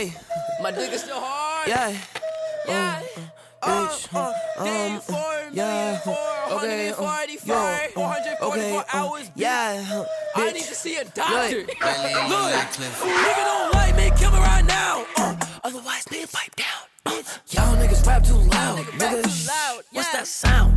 Hey, My dick is still hard. yeah. Yeah. bitch, Uh, uh, um, game for a yeah, million, for okay, um, yo, 444 okay, um, hours. yeah, I need to see a doctor. Look. Look, nigga don't like me, kill me right now. Uh, otherwise, nigga pipe down. Uh, Y'all niggas rap too loud, rap nigga. too loud, What's that sound?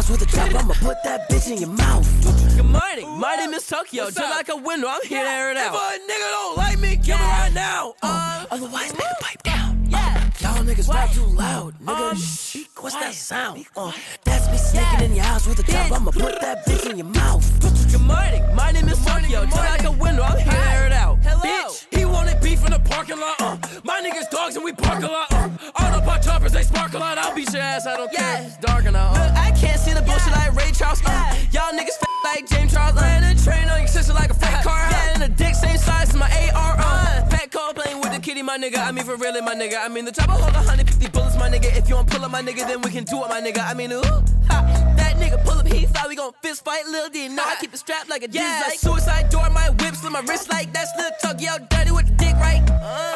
That's me sneaking in your with a chop. I'ma put that bitch in your mouth. Good morning. My name is Tokyo. Just like a window, I'm here to air it out. If a nigga don't like me, kill me right now. Uh, otherwise, nigga, pipe down. yeah. Y'all niggas rap too loud, nigga. Um, Shh, What's that sound? Uh, that's me sneaking in your house with a chop. I'ma put that bitch in your mouth. Good morning. My name is Tokyo. Just like a window, I'm here to air it out. Hello. Bitch, he wanted beef in the parking lot. Uh, my niggas dogs and we park a lot. Uh, all Autobot choppers, they spark a lot. I'll beat your ass, I don't care. Yeah. It's dark I can't see the bullshit like Ray Charles. Uh, y'all niggas f- like James Charles. Uh, Ran a train on your sister like a fat car. Yeah. Yeah, and a dick same size as my AR. Uh, Pat Cole playing with the kitty, my nigga. I mean, for really, my nigga. I mean, the chopper hold 150 bullets, my nigga. If you want pull up, my nigga, then we can do it, my nigga. I mean, ooh, ha, nigga pull up, he thought we gon' fist fight. Lil D, no, I keep it strapped like a Yeah, like suicide door. My whip slit my wrist like that's Lil Tuck. Yo, dirty with the dick, right?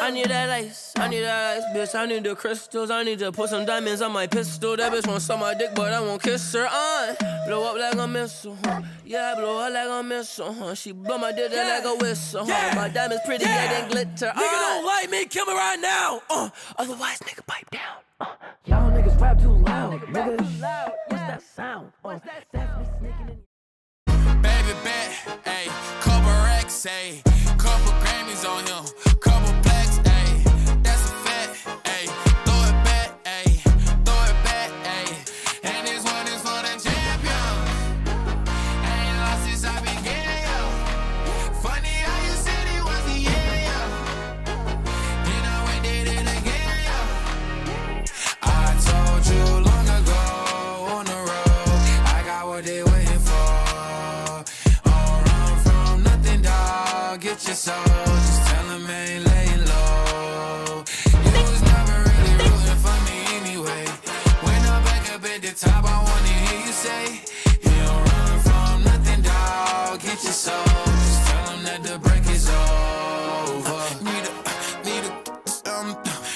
I need that ice, I need that ice, bitch. I need the crystals. I need to put some diamonds on my pistol. That bitch won't suck my dick, but I won't kiss her. Uh, blow up like a missile, huh? Yeah, I blow up like a missile, huh? She blow my dick Yeah. like a whistle, huh? Yeah. My diamonds pretty, Yeah. yeah, they glitter. Nigga uh. don't like me, kill me right now. Uh, Otherwise, nigga, pipe down. Uh, y'all niggas rap too loud, nigga. What's that sound? Uh, that's me sneaking in. Baby bet, ayy, couple racks, ayy, top, I wanna hear you say, You don't run from nothing, dog. Get your soul, just tell them that the break is over. Need a, need a, um,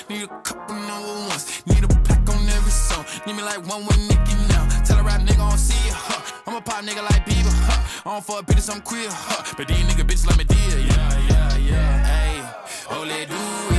need a couple number ones. Need a pack on every song. Need me like one with Nicki now. Tell a rap nigga I don't see ya, huh? I'm a pop nigga like Bieber, huh? I don't fuck bitches, I'm queer, huh? But these nigga bitches let me deal, yeah, yeah, yeah. Hey, do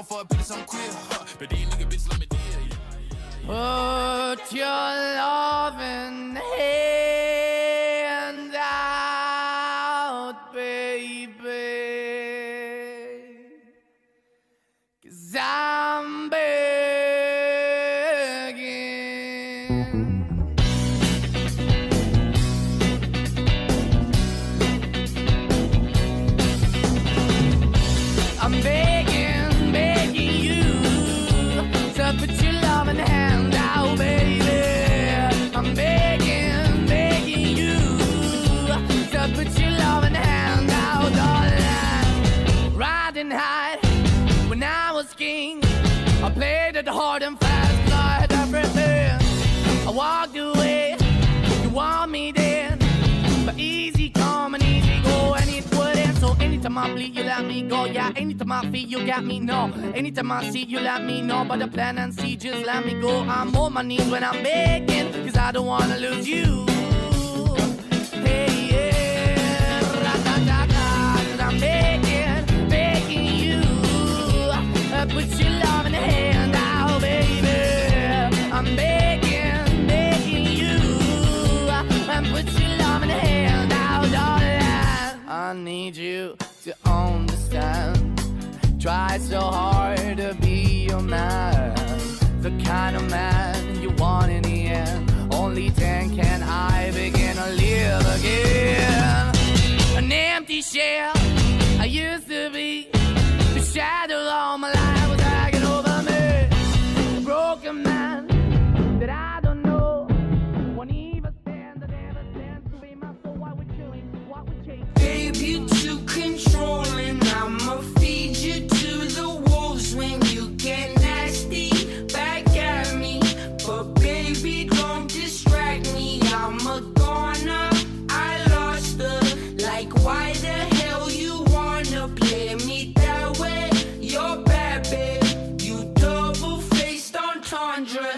I don't fuck I'm queer? But these nigga bitches let me deal. Put your loving hand out, baby. Cause I'm begging. Anytime I bleed, you let me go. Yeah, anytime I feel, you got me. No, anytime I see, you let me know. But the plan and see, just let me go. I'm on my knees when I'm begging, cause I don't wanna lose you. Hey, yeah.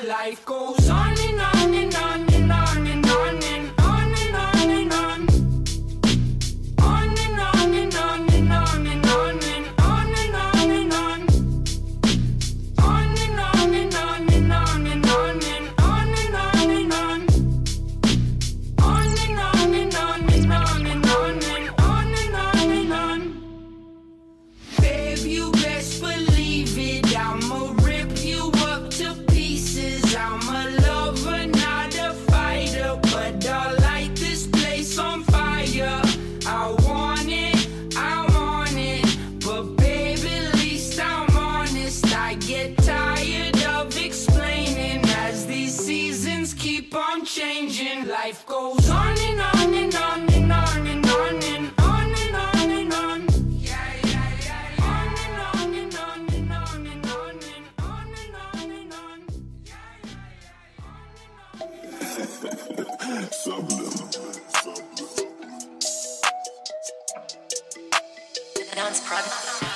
life goes on and on and on. Life goes on and on and on and on and on and on and on and on. Yeah, yeah, yeah, yeah. On and on and on and on and on and on and on and on. Yeah, yeah, yeah. On and on. Subliminal. Subliminal. Announce product.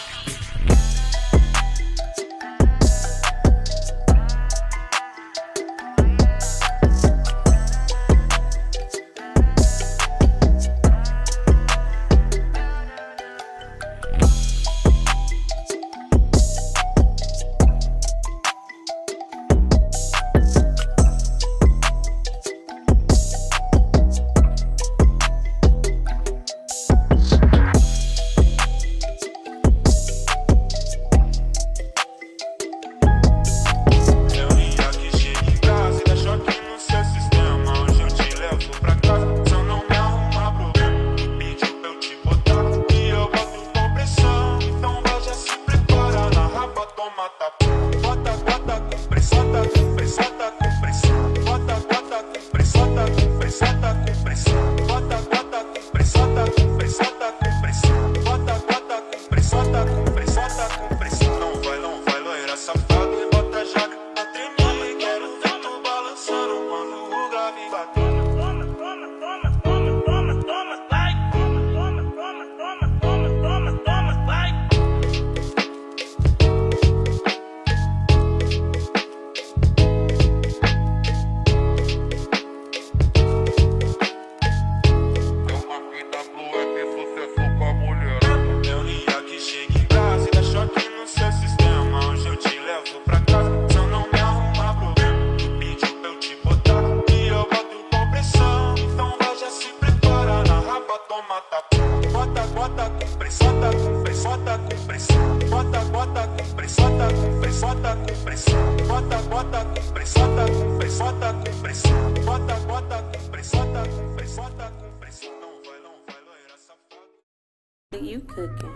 you cooking?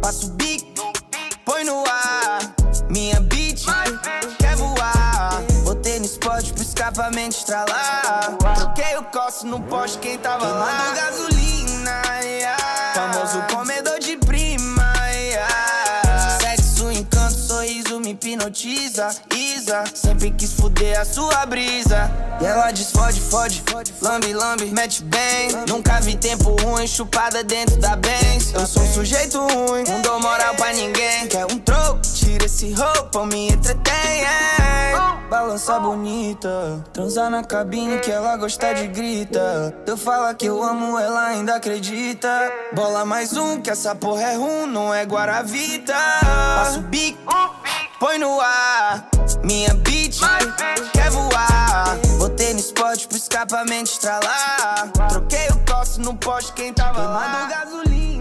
Passo o bico, põe no ar. Minha beat quer voar. Botei no spot pro escapamento estralar. Troquei o coço no poste, quem tava lá? Queimando gasolina, yeah. hipnotiza, Isa. Sempre quis fuder a sua brisa. E ela diz fode, fode, lambe, lambe Mete bem, nunca vi tempo ruim Chupada dentro da Benz. Eu sou um sujeito ruim, não dou moral pra ninguém. Quer um troco, tira esse roupa, me entretém yeah. Balança bonita, transar na cabine que ela gosta de grita. Eu falo que eu amo, ela ainda acredita. Bola mais um, que essa porra é rum, não é Guaravita. Passa o bico, põe no ar. Minha bitch quer voar. Botei no spot pro escapamento estralar. Troquei o costo no poste, quem tava lá. Queimando gasolina.